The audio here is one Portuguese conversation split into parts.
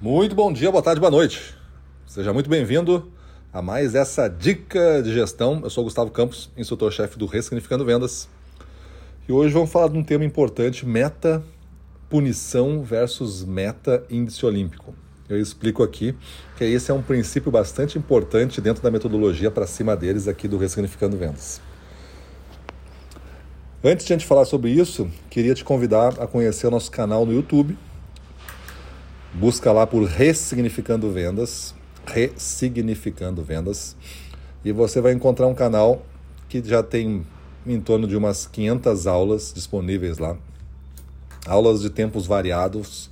Muito bom dia, boa tarde, boa noite. Seja muito bem-vindo a mais essa dica de gestão. Eu sou Gustavo Campos, instrutor-chefe do Ressignificando Vendas. E hoje vamos falar de um tema importante: meta punição versus meta índice olímpico. Eu explico aqui que esse é um princípio bastante importante dentro da metodologia para cima deles aqui do Ressignificando Vendas. Antes de a gente falar sobre isso, queria te convidar a conhecer o nosso canal no YouTube Busca lá por Ressignificando Vendas, Ressignificando Vendas, e você vai encontrar um canal que já tem em torno de umas 500 aulas disponíveis lá. Aulas de tempos variados.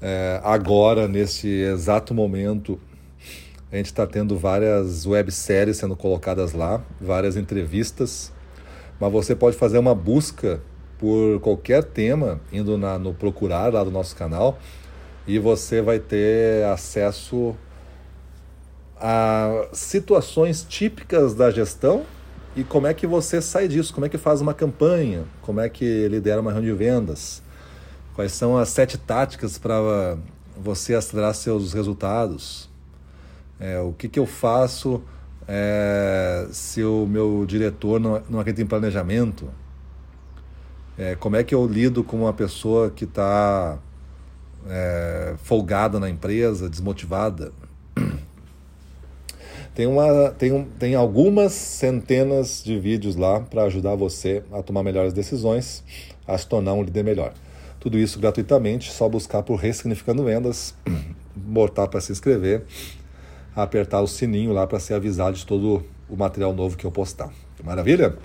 É, agora, nesse exato momento, a gente está tendo várias webséries sendo colocadas lá, várias entrevistas, mas você pode fazer uma busca por qualquer tema indo na, no procurar lá do nosso canal e você vai ter acesso a situações típicas da gestão e como é que você sai disso, como é que faz uma campanha, como é que lidera uma reunião de vendas, quais são as sete táticas para você acelerar seus resultados, é, o que, que eu faço é, se o meu diretor não, não acredita em planejamento, é, como é que eu lido com uma pessoa que está é, folgada na empresa, desmotivada. Tem, uma, tem, tem algumas centenas de vídeos lá para ajudar você a tomar melhores decisões, a se tornar um líder melhor. Tudo isso gratuitamente, só buscar por Ressignificando Vendas, botar para se inscrever, apertar o sininho lá para ser avisado de todo o material novo que eu postar. Maravilha?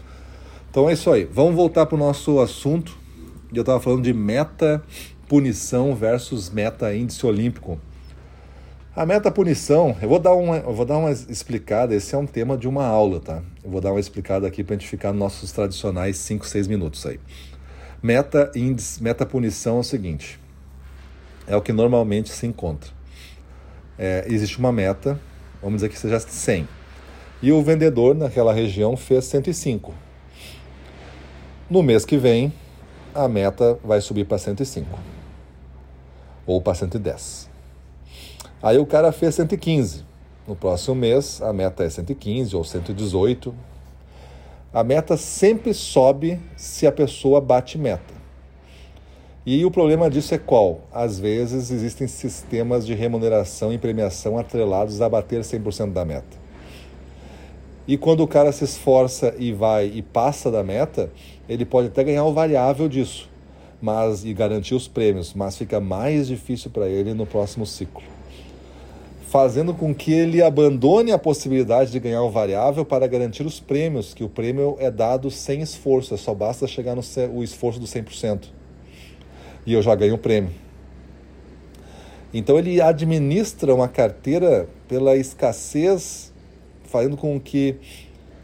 Então é isso aí. Vamos voltar para o nosso assunto. Eu estava falando de meta punição versus meta índice olímpico. A meta punição, eu vou dar uma, vou dar uma explicada, esse é um tema de uma aula, tá? Eu vou dar uma explicada aqui para a gente ficar nos nossos tradicionais 5, 6 minutos aí. Meta índice, meta punição é o seguinte, é o que normalmente se encontra. É, existe uma meta, vamos dizer que seja 100, e o vendedor naquela região fez 105. No mês que vem, a meta vai subir para 105 ou para 110. Aí o cara fez 115. No próximo mês, a meta é 115 ou 118. A meta sempre sobe se a pessoa bate meta. E o problema disso é qual? Às vezes existem sistemas de remuneração e premiação atrelados a bater 100% da meta. E quando o cara se esforça e vai e passa da meta, ele pode até ganhar o variável disso mas e garantir os prêmios, mas fica mais difícil para ele no próximo ciclo. Fazendo com que ele abandone a possibilidade de ganhar o variável para garantir os prêmios, que o prêmio é dado sem esforço, só basta chegar no o esforço do 100%. E eu já ganho o prêmio. Então ele administra uma carteira pela escassez, fazendo com que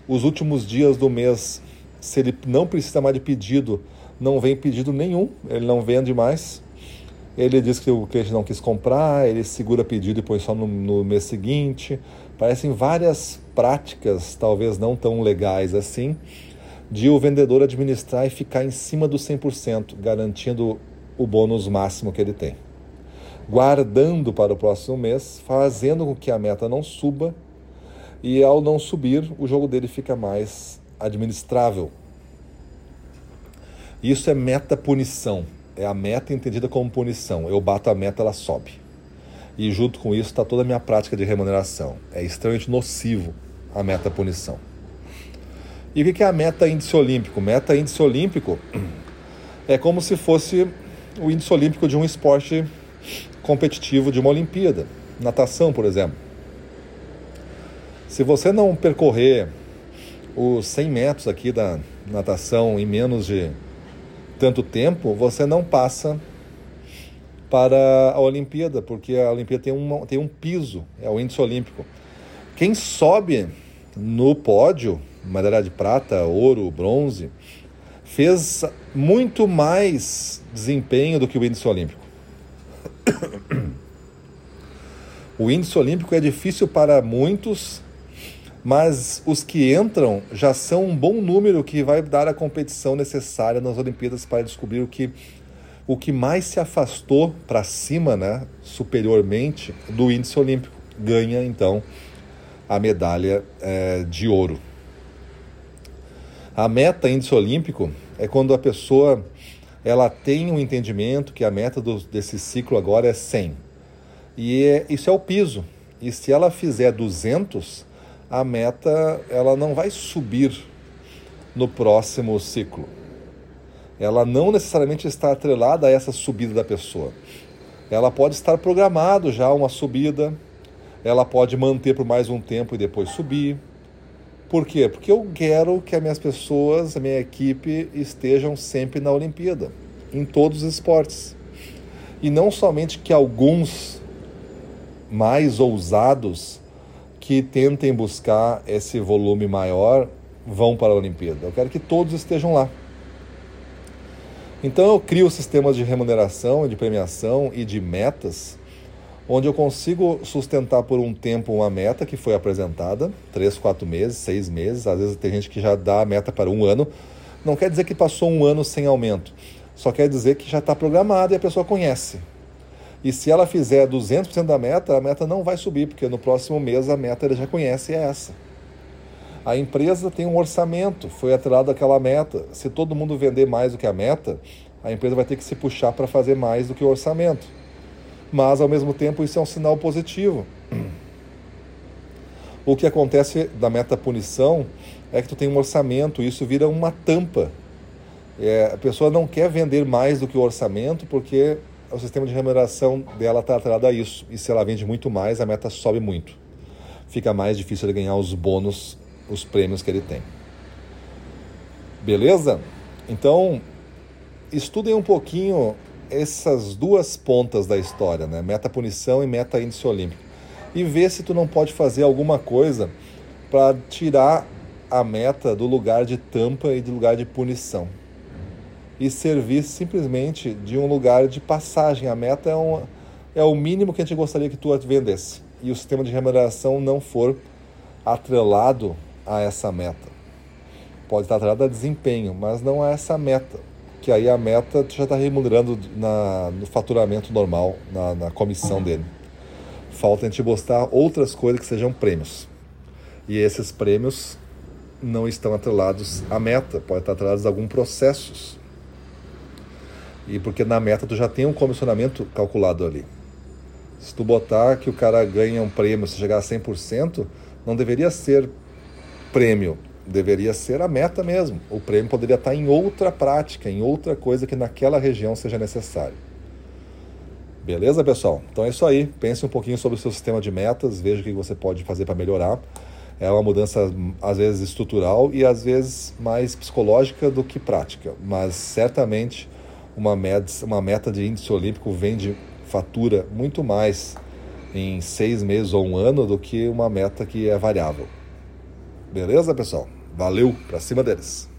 os últimos dias do mês, se ele não precisa mais de pedido, não vem pedido nenhum, ele não vende mais. Ele diz que o cliente não quis comprar, ele segura pedido e põe só no, no mês seguinte. Parecem várias práticas, talvez não tão legais assim, de o vendedor administrar e ficar em cima do 100%, garantindo o bônus máximo que ele tem. Guardando para o próximo mês, fazendo com que a meta não suba, e ao não subir, o jogo dele fica mais administrável, isso é meta punição. É a meta entendida como punição. Eu bato a meta, ela sobe. E junto com isso está toda a minha prática de remuneração. É extremamente nocivo a meta punição. E o que é a meta índice olímpico? Meta índice olímpico é como se fosse o índice olímpico de um esporte competitivo de uma Olimpíada. Natação, por exemplo. Se você não percorrer os 100 metros aqui da natação em menos de tanto tempo, você não passa para a Olimpíada, porque a Olimpíada tem, uma, tem um piso, é o índice olímpico. Quem sobe no pódio, medalha de prata, ouro, bronze, fez muito mais desempenho do que o índice olímpico. O índice olímpico é difícil para muitos mas os que entram já são um bom número que vai dar a competição necessária nas Olimpíadas para descobrir o que o que mais se afastou para cima, né, superiormente, do índice olímpico. Ganha, então, a medalha é, de ouro. A meta índice olímpico é quando a pessoa ela tem um entendimento que a meta do, desse ciclo agora é 100. E é, isso é o piso. E se ela fizer 200, a meta ela não vai subir no próximo ciclo. Ela não necessariamente está atrelada a essa subida da pessoa. Ela pode estar programado já uma subida, ela pode manter por mais um tempo e depois subir. Por quê? Porque eu quero que as minhas pessoas, a minha equipe estejam sempre na Olimpíada, em todos os esportes. E não somente que alguns mais ousados que tentem buscar esse volume maior vão para a Olimpíada. Eu quero que todos estejam lá. Então eu crio sistemas de remuneração, de premiação e de metas, onde eu consigo sustentar por um tempo uma meta que foi apresentada, três, quatro meses, seis meses, às vezes tem gente que já dá a meta para um ano. Não quer dizer que passou um ano sem aumento, só quer dizer que já está programado e a pessoa conhece. E se ela fizer 200% da meta, a meta não vai subir, porque no próximo mês a meta ele já conhece é essa. A empresa tem um orçamento, foi atrelado àquela meta. Se todo mundo vender mais do que a meta, a empresa vai ter que se puxar para fazer mais do que o orçamento. Mas, ao mesmo tempo, isso é um sinal positivo. O que acontece da meta punição é que tu tem um orçamento, isso vira uma tampa. É, a pessoa não quer vender mais do que o orçamento porque o sistema de remuneração dela está atrelado a isso. E se ela vende muito mais, a meta sobe muito. Fica mais difícil de ganhar os bônus, os prêmios que ele tem. Beleza? Então, estudem um pouquinho essas duas pontas da história, né? Meta punição e meta índice olímpico. E vê se tu não pode fazer alguma coisa para tirar a meta do lugar de tampa e do lugar de punição e servir simplesmente de um lugar de passagem. A meta é, um, é o mínimo que a gente gostaria que tu vendesse. E o sistema de remuneração não for atrelado a essa meta. Pode estar atrelado a desempenho, mas não a essa meta. Que aí a meta tu já está remunerando na, no faturamento normal, na, na comissão dele. Falta a gente mostrar outras coisas que sejam prêmios. E esses prêmios não estão atrelados à meta, pode estar atrelados a alguns processos e porque na meta tu já tem um comissionamento calculado ali. Se tu botar que o cara ganha um prêmio se chegar a 100%, não deveria ser prêmio, deveria ser a meta mesmo. O prêmio poderia estar em outra prática, em outra coisa que naquela região seja necessário. Beleza, pessoal? Então é isso aí. Pense um pouquinho sobre o seu sistema de metas, veja o que você pode fazer para melhorar. É uma mudança às vezes estrutural e às vezes mais psicológica do que prática, mas certamente uma meta, uma meta de índice olímpico vende fatura muito mais em seis meses ou um ano do que uma meta que é variável. Beleza, pessoal? Valeu, para cima deles.